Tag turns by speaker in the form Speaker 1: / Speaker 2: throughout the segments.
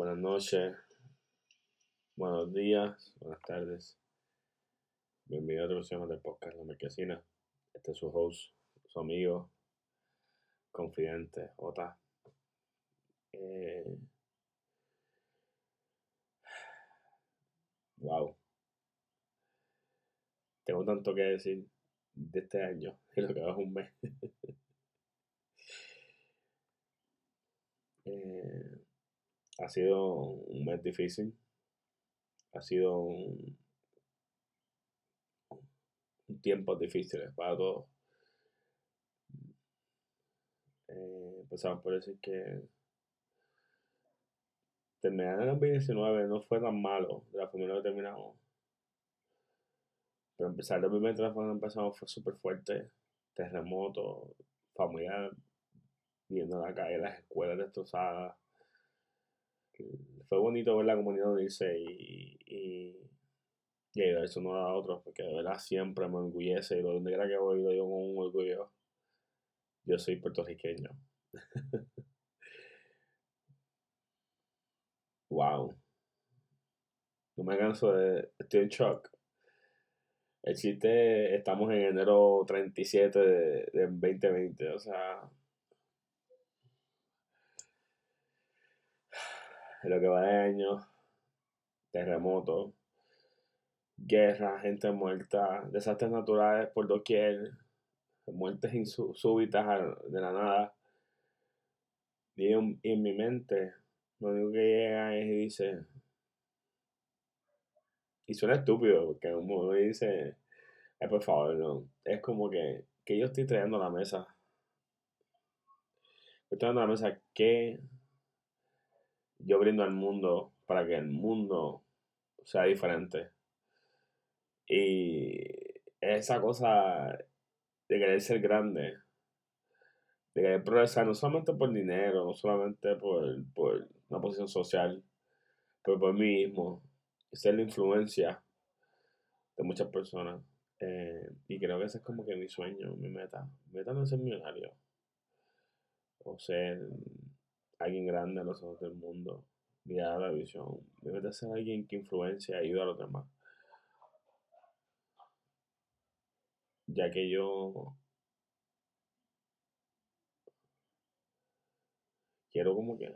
Speaker 1: buenas noches, buenos días, buenas tardes. Bienvenido a otro episodio del podcast La Marquesina. Este es su host, su amigo, confidente, Ota. Eh, wow. Tengo tanto que decir de este año y lo que va un mes. Eh, ha sido un mes difícil. Ha sido un, un tiempo difícil para todos. Eh, empezamos por decir que terminar en el 2019 no fue tan malo de la forma que terminamos. Pero empezar el 2020 cuando empezamos fue súper fuerte. Terremoto, familia viendo la calle, las escuelas destrozadas. Fue bonito ver la comunidad unirse y, y, y ayudarse uno a otro, porque de verdad siempre me orgullece y donde quiera que voy lo digo con un orgullo. Yo soy puertorriqueño. wow. No me canso de. Estoy en shock. El chiste, estamos en enero 37 de, de 2020, o sea. Lo que va de año, terremotos, guerra, gente muerta, desastres naturales por doquier, muertes súbitas de la nada. Y en, en mi mente, lo único que llega es y dice, y suena estúpido, porque uno dice, eh, por favor, no. Es como que, que yo estoy trayendo a la mesa. Estoy trayendo a la mesa que yo brindo al mundo para que el mundo sea diferente. Y esa cosa de querer ser grande, de querer progresar, no solamente por dinero, no solamente por, por una posición social, pero por mí mismo, ser la influencia de muchas personas. Eh, y creo que ese es como que mi sueño, mi meta. Mi meta no es ser millonario o ser alguien grande a los ojos del mundo, guiar la visión. Mi meta es ser alguien que influencia y ayuda a los demás. Ya que yo quiero como que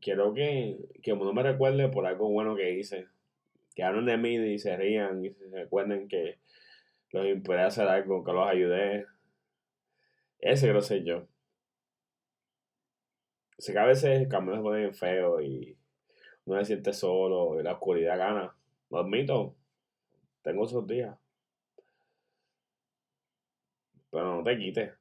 Speaker 1: quiero que, que uno me recuerde por algo bueno que hice. Que hablen de mí y se rían y se recuerden que los impedí hacer algo, que los ayudé. Ese quiero ser yo. Sé que a veces el camino se pone feo y uno se siente solo y la oscuridad gana. Lo admito. Tengo esos días. Pero no te quites.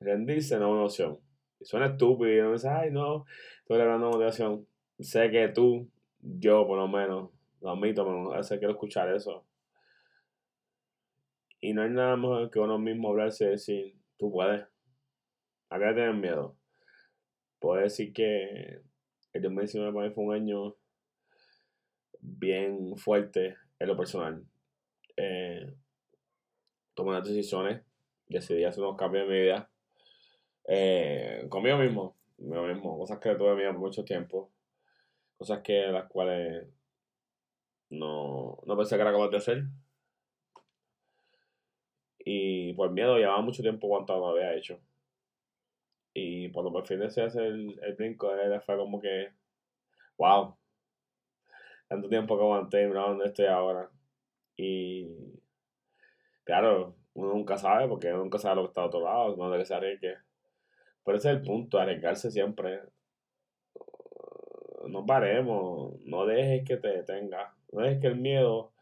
Speaker 1: Rendirse no es una opción. Y suena estúpido y no me dice, ay no, estoy hablando de motivación. Sé que tú, yo por lo menos, lo admito, pero a veces quiero escuchar eso. Y no hay nada mejor que uno mismo hablarse y decir, tú puedes. ¿A qué tienes miedo? Puedo decir que el 2019 para mí fue un año bien fuerte en lo personal. Eh, tomé unas decisiones, decidí hacer unos cambios en mi vida. Eh, conmigo mismo, mismo, cosas que tuve miedo por mucho tiempo, cosas que las cuales no, no pensé que era capaz de hacer. Y por miedo llevaba mucho tiempo cuando lo había hecho. Y cuando por fin decidí hacer el, el brinco, fue como que, wow, tanto tiempo que aguanté mira dónde estoy ahora. Y claro, uno nunca sabe, porque uno nunca sabe lo que está a otro lado, no de que se arriesgue. Pero ese es el punto, arriesgarse siempre. No paremos, no dejes que te detenga, no dejes que el miedo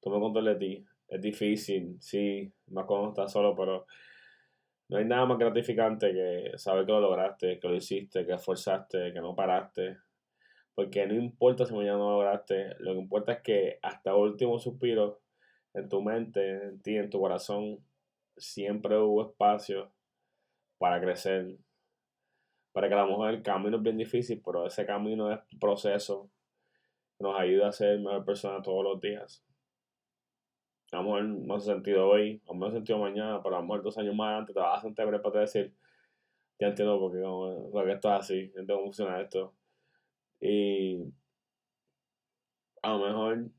Speaker 1: tome control de ti. Es difícil, sí, más cuando estás solo, pero no hay nada más gratificante que saber que lo lograste, que lo hiciste, que esforzaste, que no paraste. Porque no importa si mañana no lo lograste, lo que importa es que hasta el último suspiro en tu mente, en ti, en tu corazón, siempre hubo espacio para crecer. Para que a lo mejor el camino es bien difícil, pero ese camino es un proceso que nos ayuda a ser mejor persona todos los días. A lo mejor no hace sentido hoy, a mejor no sentido mañana, pero a lo mejor dos años más antes te vas a sentir para decir, ya entiendo por qué, esto es así, entiendo cómo funciona esto. Y a lo mejor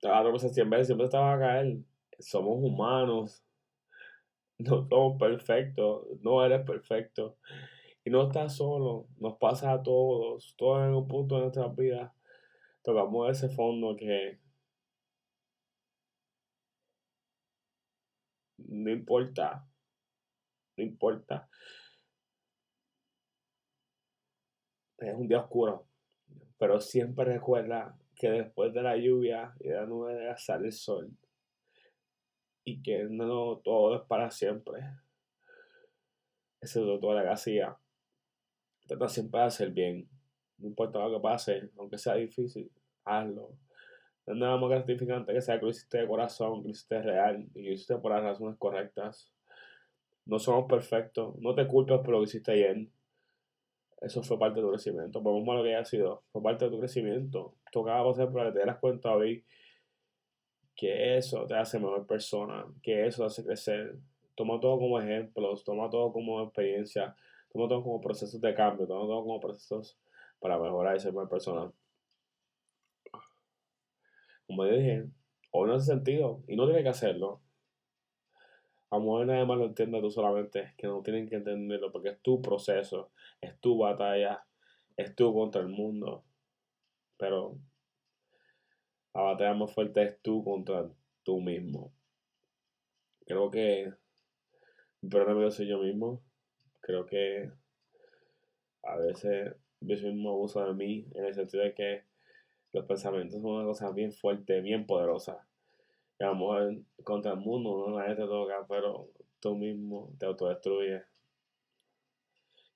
Speaker 1: te vas a tropezar siempre, siempre te vas a caer. Somos humanos. No somos perfectos. No eres perfecto. Y no estás solo. Nos pasa a todos. Todos en un punto de nuestras vidas tocamos ese fondo que no importa. No importa. Es un día oscuro. Pero siempre recuerda que después de la lluvia y de la nube sale el sol. Y que no todo es para siempre. Es toda la gasía. Trata siempre de hacer bien. No importa lo que pase, aunque sea difícil, hazlo. No es nada más gratificante que sea que lo hiciste de corazón, que lo hiciste real y lo hiciste por las razones correctas. No somos perfectos. No te culpes por lo que hiciste ayer. Eso fue parte de tu crecimiento. Por más malo que haya sido, fue parte de tu crecimiento. Tocaba pasar para que te dieras cuenta hoy que eso te hace mejor persona, que eso te hace crecer. Toma todo como ejemplos, toma todo como experiencia, toma todo como procesos de cambio, toma todo como procesos para mejorar y ser mejor persona. Como dije, hoy no hace sentido y no tiene que hacerlo. A lo nadie más lo entiende tú solamente, que no tienen que entenderlo porque es tu proceso, es tu batalla, es tú contra el mundo. Pero la batalla más fuerte es tú contra tú mismo. Creo que mi peor enemigo soy yo mismo. Creo que a veces yo mismo abuso de mí en el sentido de que los pensamientos son una cosa bien fuerte, bien poderosa. Y a lo mejor contra el mundo no nadie te toca, pero tú mismo te autodestruyes.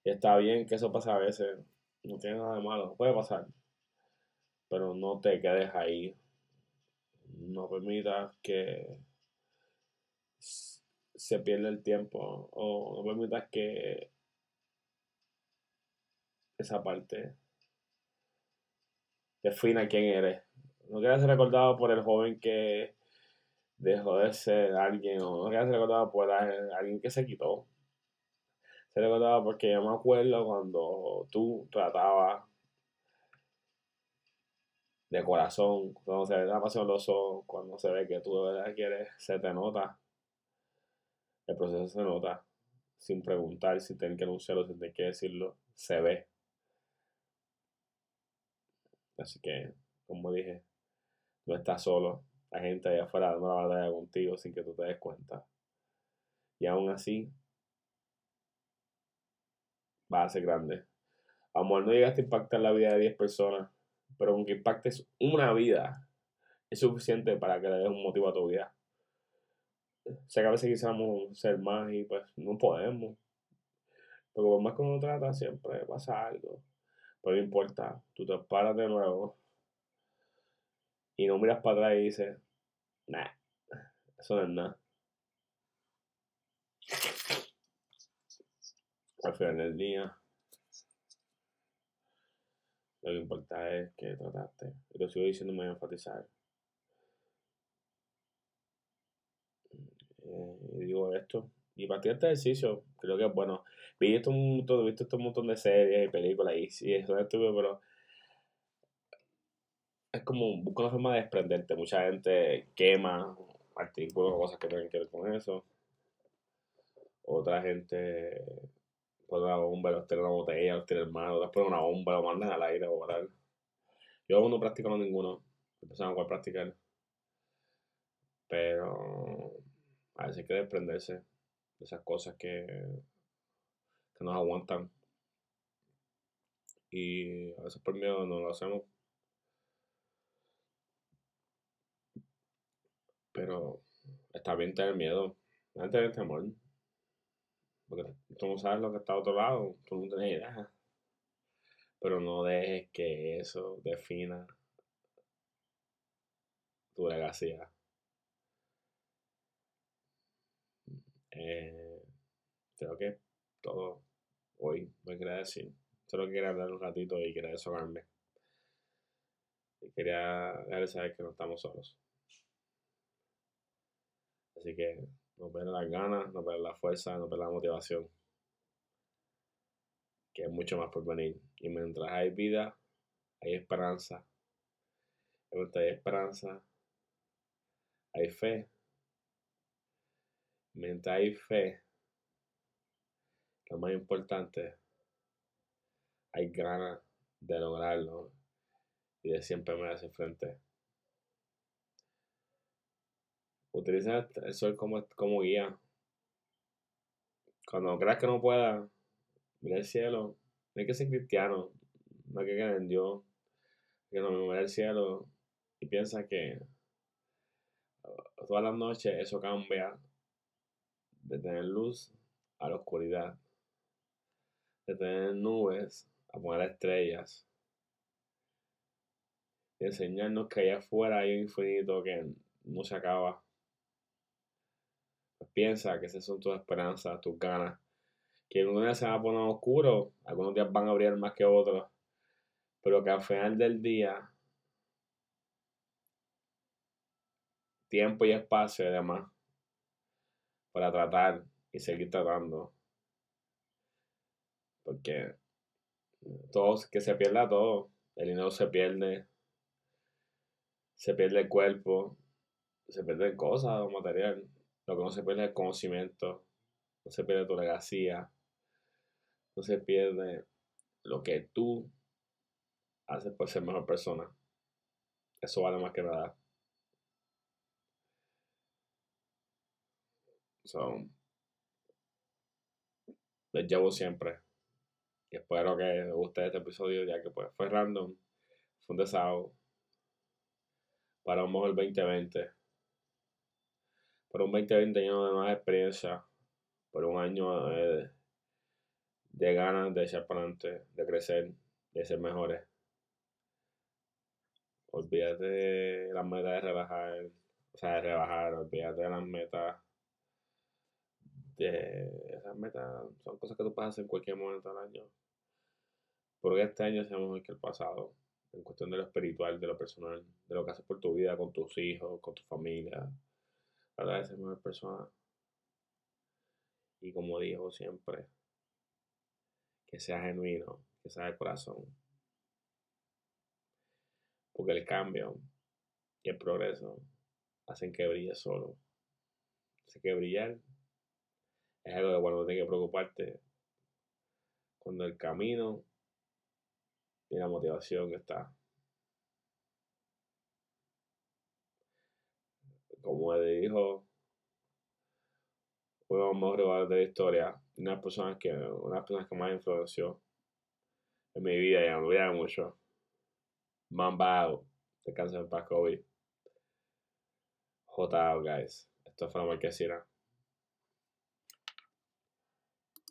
Speaker 1: Y está bien que eso pase a veces. No tiene nada de malo. Puede pasar. Pero no te quedes ahí. No permitas que se pierda el tiempo. O no permitas que esa parte defina quién eres. No quieras ser recordado por el joven que dejó de ser alguien, o no quieras ser recordado por alguien que se quitó. Se recordaba porque yo me acuerdo cuando tú tratabas de corazón, cuando se ve la pasión los ojos, cuando se ve que tú de verdad quieres, se te nota. El proceso se nota, sin preguntar, sin tener que anunciarlo, sin tener que decirlo, se ve. Así que, como dije, no estás solo. Hay gente allá afuera dando la batalla contigo sin que tú te des cuenta. Y aún así, va a ser grande. A lo no llegaste a impactar la vida de 10 personas, pero aunque impactes una vida, es suficiente para que le des un motivo a tu vida. Sé que a veces quisiéramos ser más y pues no podemos. Pero por más que uno trata, siempre pasa algo. Pero no importa, tú te paras de nuevo y no miras para atrás y dices, nah, eso no es nada. Al final del día, lo que importa es que trataste. Y lo sigo diciendo, me voy a enfatizar. Eh, y digo esto. Y para ti este ejercicio, creo que es bueno. Vi esto un montón, visto un montón de series y películas y sí, eso es estúpido, pero es como busca una forma de desprenderte. Mucha gente quema artículos cosas que tienen que ver con eso. Otra gente pone una bomba, los tiene una botella, los tiene en mano, otras ponen una bomba, lo mandan al aire o volar. Yo aún no practico ninguno, empezamos a practicar. Pero a veces hay que desprenderse de esas cosas que, que nos aguantan. Y a veces por miedo no lo hacemos. Pero está bien tener miedo, no tener temor. Porque tú no sabes lo que está a otro lado, tú no tienes idea. Pero no dejes que eso defina tu legacia. Eh, creo que todo hoy me quería decir. Solo quería hablar un ratito y quería desahogarme. Y quería dejarles saber que no estamos solos. Así que no pierdas las ganas, no pierdas la fuerza, no pierdas la motivación. que es mucho más por venir. Y mientras hay vida, hay esperanza. Mientras hay esperanza, hay fe. Mientras hay fe, lo más importante, hay ganas de lograrlo y de siempre me hacia frente. Utiliza el sol como, como guía. Cuando creas que no pueda, mira el cielo. No hay que ser cristiano, no hay que creer en Dios. Que no mira el cielo y piensa que uh, todas las noches eso cambia de tener luz a la oscuridad, de tener nubes a poner estrellas, enseñarnos que allá afuera hay un infinito que no se acaba. Pues piensa que esas son tus esperanzas, tus ganas. Que algunos días se van a poner oscuro, algunos días van a abrir más que otros, pero que al final del día, tiempo y espacio y demás, para tratar y seguir tratando. Porque todos, que se pierda todo, el dinero se pierde, se pierde el cuerpo, se pierden cosas o material. Lo que no se pierde es el conocimiento, no se pierde tu legacía, no se pierde lo que tú haces por ser mejor persona. Eso vale más que nada. So, les llevo siempre. Y espero que les guste este episodio, ya que pues, fue random, fue un desahogo para un mejor 2020. Para un 2020 lleno de más experiencia, por un año de, ganas de echar para adelante, de crecer, de ser mejores. Olvídate de las metas de rebajar, o sea, de rebajar, olvídate de las metas. De esas metas son cosas que tú puedes hacer en cualquier momento del año. Porque este año sea mejor que el pasado en cuestión de lo espiritual, de lo personal, de lo que haces por tu vida, con tus hijos, con tu familia. De ser mejor persona. Y como dijo siempre, que sea genuino, que sea de corazón. Porque el cambio y el progreso hacen que brille solo. Hace que brillar es algo de cuando tienes que preocuparte. Cuando el camino y la motivación está. Como dijo uno de los de la historia, una personas que, una personas que más influenció en mi vida y mi vida mucho, Mamba de cáncer paz COVID. J.O. guys. Esto fue la marquesina.